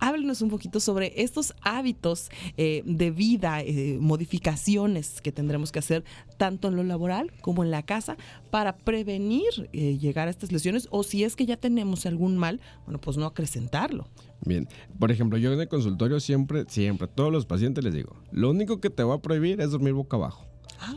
Háblenos un poquito sobre estos hábitos eh, de vida, eh, modificaciones que tendremos que hacer tanto en lo laboral como en la casa para prevenir eh, llegar a estas lesiones o si es que ya tenemos algún mal, bueno, pues no acrecentarlo. Bien, por ejemplo, yo en el consultorio siempre, siempre, a todos los pacientes les digo, lo único que te va a prohibir es dormir boca abajo.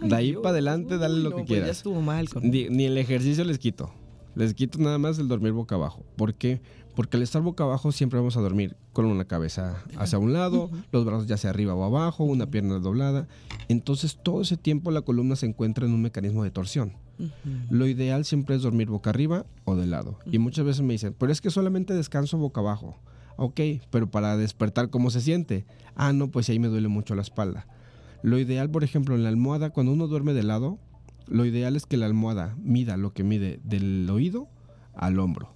de ahí para adelante, dale lo que pues quieras. Ya estuvo mal ni, ni, el ejercicio les quito. Les quito nada más el dormir boca abajo. ¿Por qué? Porque al estar boca abajo siempre vamos a dormir con una cabeza hacia un lado, los brazos ya sea arriba o abajo, una pierna doblada. Entonces todo ese tiempo la columna se encuentra en un mecanismo de torsión. Lo ideal siempre es dormir boca arriba o de lado. Y muchas veces me dicen, pero es que solamente descanso boca abajo. Ok, pero para despertar, ¿cómo se siente? Ah, no, pues ahí me duele mucho la espalda. Lo ideal, por ejemplo, en la almohada, cuando uno duerme de lado, lo ideal es que la almohada mida lo que mide del oído al hombro.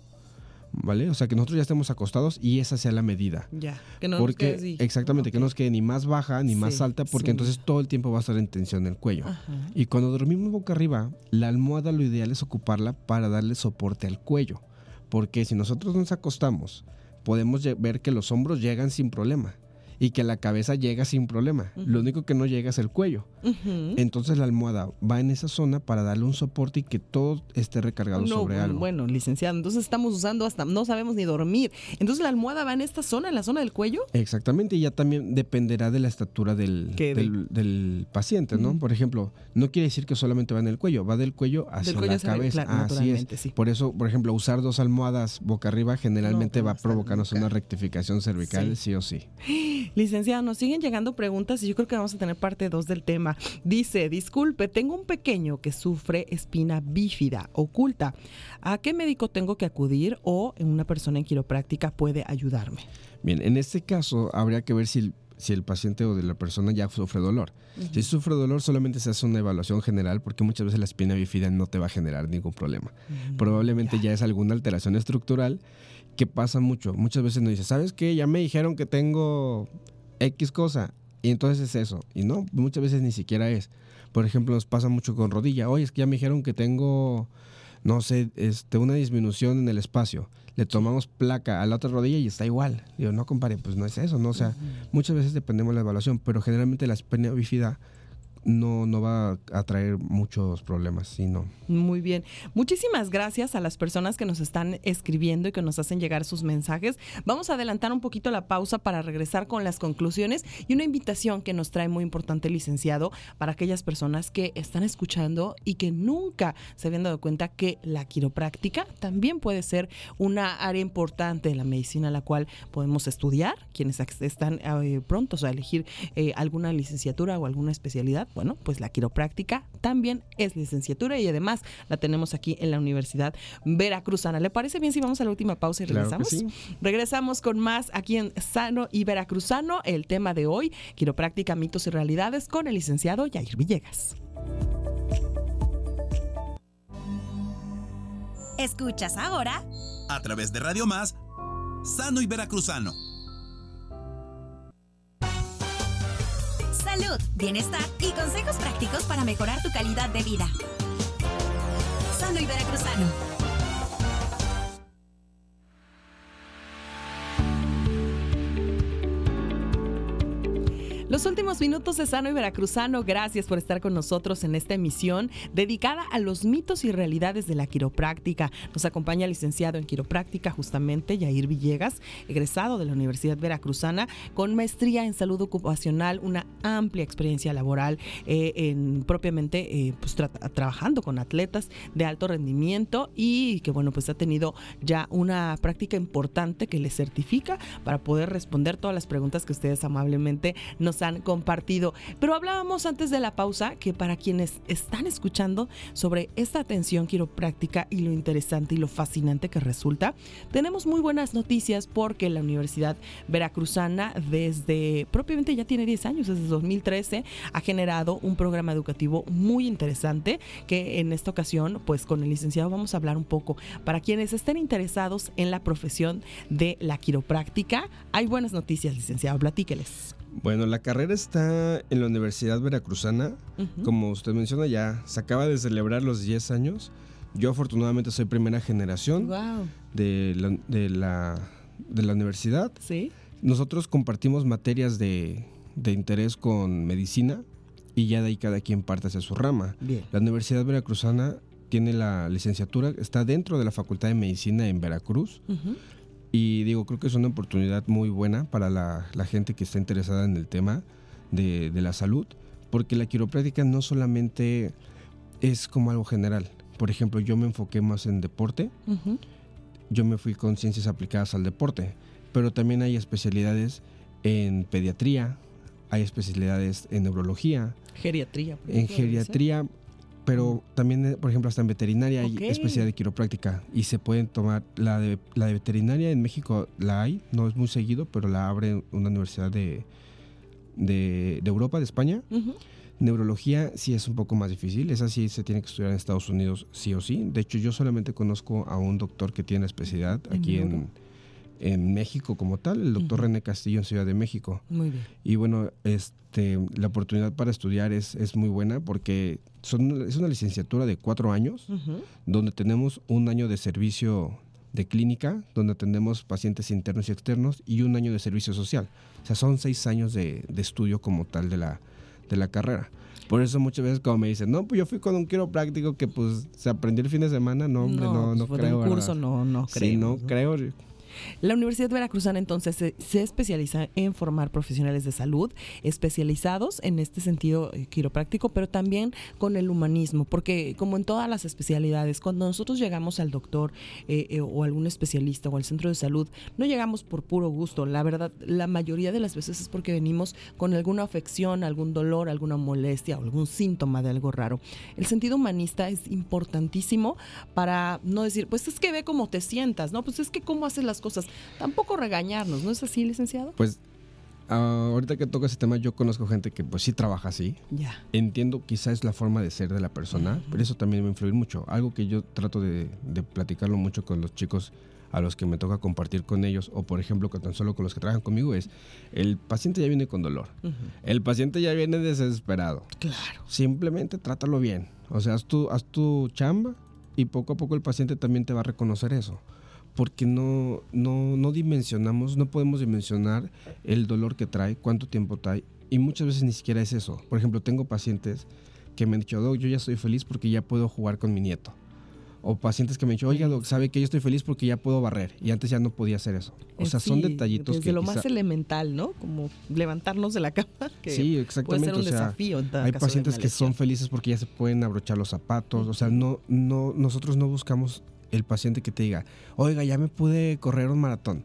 ¿Vale? O sea, que nosotros ya estemos acostados y esa sea la medida. Ya, que no porque, nos quede así. Exactamente, que no nos quede ni más baja ni más alta, porque sí. entonces todo el tiempo va a estar en tensión el cuello. Ajá. Y cuando dormimos boca arriba, la almohada lo ideal es ocuparla para darle soporte al cuello. Porque si nosotros nos acostamos, podemos ver que los hombros llegan sin problema y que la cabeza llega sin problema. Lo único que no llega es el cuello. Entonces la almohada va en esa zona para darle un soporte y que todo esté recargado No, sobre algo. Bueno, licenciado, entonces estamos usando hasta, no sabemos ni dormir. Entonces la almohada va en esta zona, en la zona del cuello. Exactamente, y ya también dependerá de la estatura del, del, del paciente, ¿no? Por ejemplo, no quiere decir que solamente va en el cuello, va del cuello hacia Del cuello la hacia cabeza. claro, Así es. sí. Por eso, por ejemplo, usar dos almohadas boca arriba generalmente No, va a provocarnos una rectificación cervical, sí. o sí. Licenciado, nos siguen llegando preguntas y yo creo que vamos a tener parte 2 del tema. Dice, disculpe, tengo un pequeño que sufre espina bífida oculta. ¿A qué médico tengo que acudir o en una persona en quiropráctica puede ayudarme? Bien, en este caso habría que ver si el, si el paciente o de la persona ya sufre dolor. Si sufre dolor, solamente se hace una evaluación general porque muchas veces la espina bífida no te va a generar ningún problema. Probablemente ya es alguna alteración estructural que pasa mucho. Muchas veces nos dice, ¿sabes qué? Ya me dijeron que tengo X cosa. Y entonces es eso. Y no, muchas veces ni siquiera es. Por ejemplo, nos pasa mucho con rodilla. Oye, es que ya me dijeron que tengo, no sé, este, una disminución en el espacio. Le tomamos placa a la otra rodilla y está igual. Digo, no compare, pues no es eso, ¿no? O sea, muchas veces dependemos de la evaluación, pero generalmente la espina bífida no, no va a traer muchos problemas, sino Muy bien. Muchísimas gracias a las personas que nos están escribiendo y que nos hacen llegar sus mensajes. Vamos a adelantar un poquito la pausa para regresar con las conclusiones y una invitación que nos trae muy importante licenciado para aquellas personas que están escuchando y que nunca se habían dado cuenta que la quiropráctica también puede ser una área importante de la medicina la cual podemos estudiar, quienes están eh, prontos a elegir eh, alguna licenciatura o alguna especialidad. Bueno, pues la quiropráctica también es licenciatura y además la tenemos aquí en la Universidad Veracruzana. ¿Le parece bien si vamos a la última pausa y Claro que regresamos? sí. Regresamos con más aquí en Sano y Veracruzano. El tema de hoy, quiropráctica, mitos y realidades con el licenciado Yair Villegas. Escuchas ahora A través de Radio Más, Sano y Veracruzano. Salud, bienestar y consejos prácticos para mejorar tu calidad de vida. Sano y Veracruzano. Los últimos minutos de Sano y Veracruzano, gracias por estar con nosotros en esta emisión dedicada a los mitos y realidades de la quiropráctica. Nos acompaña el licenciado en quiropráctica, justamente Yair Villegas, egresado de la Universidad Veracruzana, con maestría en salud ocupacional, una amplia experiencia laboral eh, en propiamente eh, pues, tra- trabajando con atletas de alto rendimiento y que bueno, pues ha tenido ya una práctica importante que le certifica para poder responder todas las preguntas que ustedes amablemente nos han compartido. Pero hablábamos antes de la pausa que para quienes están escuchando sobre esta atención quiropráctica y lo interesante y lo fascinante que resulta, tenemos muy buenas noticias porque la Universidad Veracruzana desde propiamente ya tiene 10 años, desde 2013, ha generado un programa educativo muy interesante que en esta ocasión, pues con el licenciado vamos a hablar un poco para quienes estén interesados en la profesión de la quiropráctica. Hay buenas noticias, licenciado, platíqueles. Bueno, la carrera está en la Universidad Veracruzana. Como usted menciona, ya se acaba de celebrar los 10 años. Yo afortunadamente soy primera generación de, la, de, la, de, la, universidad. Sí. Nosotros compartimos materias de, de, interés con medicina y ya de ahí cada quien parte hacia su rama. Bien. La Universidad Veracruzana tiene la licenciatura, está dentro de la Facultad de Medicina en Veracruz. Y digo, creo que es una oportunidad muy buena para la, gente que está interesada en el tema de, la salud, porque la quiropráctica no solamente es como algo general. Por ejemplo, yo me enfoqué más en deporte, yo me fui con ciencias aplicadas al deporte, pero también hay especialidades en pediatría, hay especialidades en neurología, geriatría, en geriatría, pero también, eh, por ejemplo, hasta en veterinaria hay especialidad de quiropráctica y se pueden tomar, la de, la de veterinaria en México la hay, no es muy seguido, pero la abre una universidad de, de, Europa, de España. Neurología sí es un poco más difícil, esa sí se tiene que estudiar en Estados Unidos sí o sí. De hecho, yo solamente conozco a un doctor que tiene especialidad aquí en, en México como tal, el doctor René Castillo en Ciudad de México. Muy bien. Y bueno, este, la oportunidad para estudiar es, es muy buena porque son, es una licenciatura de cuatro años, donde tenemos un año de servicio de clínica, donde atendemos pacientes internos y externos, y un año de servicio social. O sea, son seis años de, de estudio como tal de la, de la carrera. Por eso muchas veces como me dicen, no, pues yo fui con un quiropráctico que pues se aprendió el fin de semana, no, hombre, no, no, pues creo. Un curso no, no creo. Sí, no creo. La Universidad Veracruzana entonces se, especializa en formar profesionales de salud especializados en este sentido eh, quiropráctico, pero también con el humanismo, porque como en todas las especialidades, cuando nosotros llegamos al doctor eh, eh, o algún especialista o al centro de salud, no llegamos por puro gusto. La verdad, la mayoría de las veces es porque venimos con alguna afección, algún dolor, alguna molestia o algún síntoma de algo raro. El sentido humanista es importantísimo para no decir, pues es que ve cómo te sientas, ¿no? Pues es que cómo haces las cosas. Tampoco regañarnos, ¿no es así, licenciado? Pues ahorita que toco ese tema, yo conozco gente que pues sí trabaja así. Ya. Entiendo quizás es la forma de ser de la persona, pero eso también va a influir mucho. Algo que yo trato de, platicarlo mucho con los chicos a los que me toca compartir con ellos, o por ejemplo, tan solo con los que trabajan conmigo, es el paciente ya viene con dolor. El paciente ya viene desesperado. Claro. Simplemente trátalo bien. O sea, haz tu, haz tu chamba y poco a poco el paciente también te va a reconocer eso porque no, no, no dimensionamos, no podemos dimensionar el dolor que trae, cuánto tiempo trae, y muchas veces ni siquiera es eso. Por ejemplo, tengo pacientes que me han dicho, Doc, yo ya estoy feliz porque ya puedo jugar con mi nieto. O pacientes que me han dicho, oiga, Doc, sabe que yo estoy feliz porque ya puedo barrer. Y antes ya no podía hacer eso. O sea, son detallitos desde lo más elemental, ¿no? Como levantarnos de la cama. Que sí, exactamente. Puede ser un desafío. hay pacientes que son felices porque ya se pueden abrochar los zapatos. O sea, no, no, nosotros no buscamos el paciente que te diga, oiga, ya me pude correr un maratón.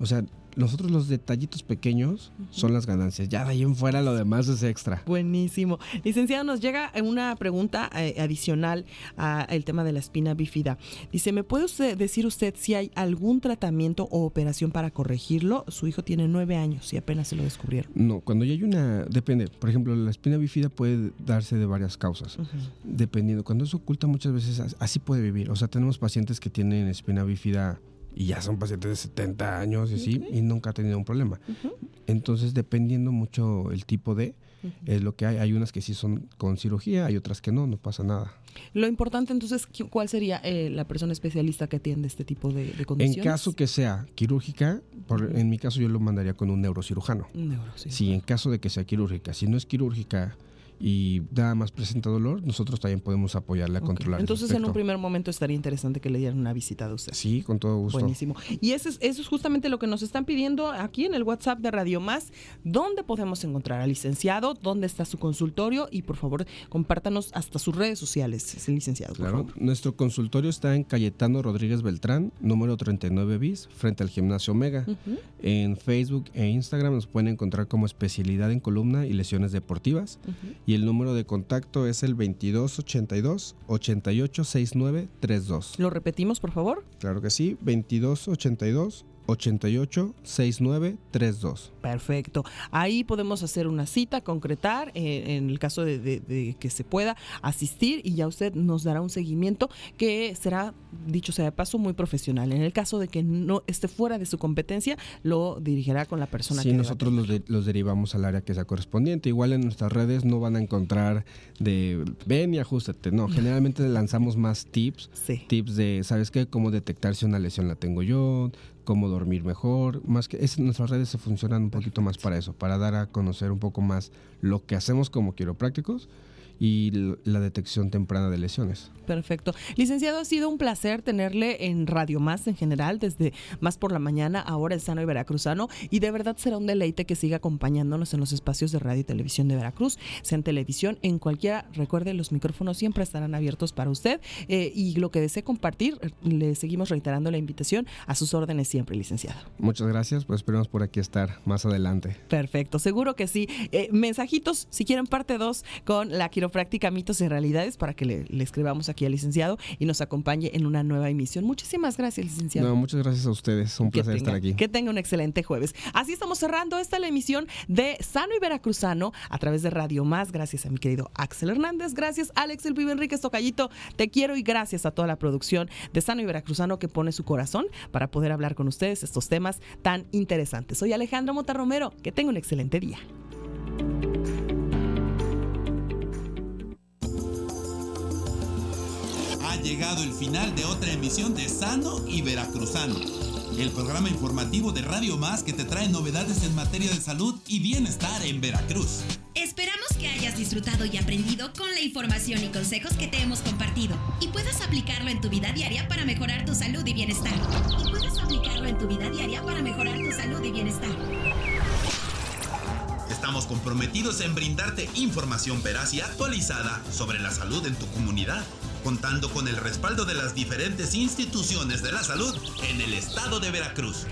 O sea, nosotros los detallitos pequeños son las ganancias. Ya de ahí en fuera lo demás es extra. Buenísimo. Licenciado, nos llega una pregunta eh, adicional al tema de la espina bífida. Dice, ¿me puede decir usted si hay algún tratamiento o operación para corregirlo? Su hijo tiene nueve años y apenas se lo descubrieron. No, cuando ya hay una, depende. Por ejemplo, la espina bífida puede darse de varias causas. Dependiendo. Cuando es oculta muchas veces así puede vivir. O sea, tenemos pacientes que tienen espina bífida y ya son pacientes de 70 años y así, y nunca ha tenido un problema. Entonces, dependiendo mucho el tipo de, es lo que hay. Hay unas que sí son con cirugía, hay otras que no, no pasa nada. Lo importante entonces, ¿cuál sería eh, la persona especialista que atiende este tipo de, condiciones? En caso que sea quirúrgica, en mi caso yo lo mandaría con un neurocirujano. Un Sí, en caso de que sea quirúrgica. Si no es quirúrgica y nada más presenta dolor, nosotros también podemos apoyarle a controlar. Entonces, en un primer momento estaría interesante que le dieran una visita de usted. Sí, con todo gusto. Buenísimo. Y eso es, eso es justamente lo que nos están pidiendo aquí en el WhatsApp de Radio Más. ¿Dónde podemos encontrar al licenciado? ¿Dónde está su consultorio? Y por favor, compártanos hasta sus redes sociales, el licenciado. claro, nuestro consultorio está en Cayetano Rodríguez Beltrán, número 39 bis, frente al gimnasio Omega. En Facebook e Instagram nos pueden encontrar como especialidad en columna y lesiones deportivas y el número de contacto es el 2282 886932. ¿Lo repetimos, por favor? Claro que sí, 2282 88 6932. Perfecto. Ahí podemos hacer una cita, concretar, eh, en el caso de, que se pueda asistir y ya usted nos dará un seguimiento que será, dicho sea de paso, muy profesional. En el caso de que no esté fuera de su competencia, lo dirigirá con la persona sí, que nosotros los, los, derivamos al área que sea correspondiente. Igual en nuestras redes no van a encontrar de ven y ajustate. No, generalmente lanzamos más tips. Tips de, ¿sabes qué? Cómo detectar si una lesión la tengo yo, cómo dormir mejor, más que es, nuestras redes se funcionan un poquito más para eso, para dar a conocer un poco más lo que hacemos como quiroprácticos y la detección temprana de lesiones. Perfecto. Licenciado, ha sido un placer tenerle en Radio Más en general, desde más por la mañana, ahora el Sano y Veracruzano, y de verdad será un deleite que siga acompañándonos en los espacios de radio y televisión de Veracruz, sea en televisión, en cualquiera. Recuerde, los micrófonos siempre estarán abiertos para usted eh, y lo que desee compartir, le seguimos reiterando la invitación a sus órdenes siempre, licenciado. Muchas gracias, pues esperemos por aquí estar más adelante. Perfecto, seguro que sí. Eh, mensajitos, si quieren parte 2 con la práctica mitos y realidades para que le, escribamos aquí al licenciado y nos acompañe en una nueva emisión. Muchísimas gracias, licenciado. No, muchas gracias a ustedes. Un placer estar aquí. Que tenga un excelente jueves. Así estamos cerrando esta la emisión de Sano y Veracruzano a través de Radio Más. Gracias a mi querido Axel Hernández. Gracias, Alex El Vivo Enrique Tocayito. Te quiero y gracias a toda la producción de Sano y Veracruzano que pone su corazón para poder hablar con ustedes estos temas tan interesantes. Soy Alejandro Mota Romero. Que tenga un excelente día. Llegado el final de otra emisión de Sano y Veracruzano, el programa informativo de Radio Más que te trae novedades en materia de salud y bienestar en Veracruz. Esperamos que hayas disfrutado y aprendido con la información y consejos que te hemos compartido y puedas aplicarlo en tu vida diaria para mejorar tu salud y bienestar. Y puedas aplicarlo en tu vida diaria para mejorar tu salud y bienestar. Estamos comprometidos en brindarte información veraz y actualizada sobre la salud en tu comunidad contando con el respaldo de las diferentes instituciones de la salud en el estado de Veracruz.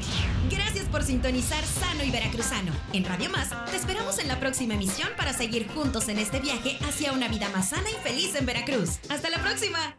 Gracias por sintonizar Sano y Veracruzano. En Radio Más, te esperamos en la próxima emisión para seguir juntos en este viaje hacia una vida más sana y feliz en Veracruz. ¡Hasta la próxima!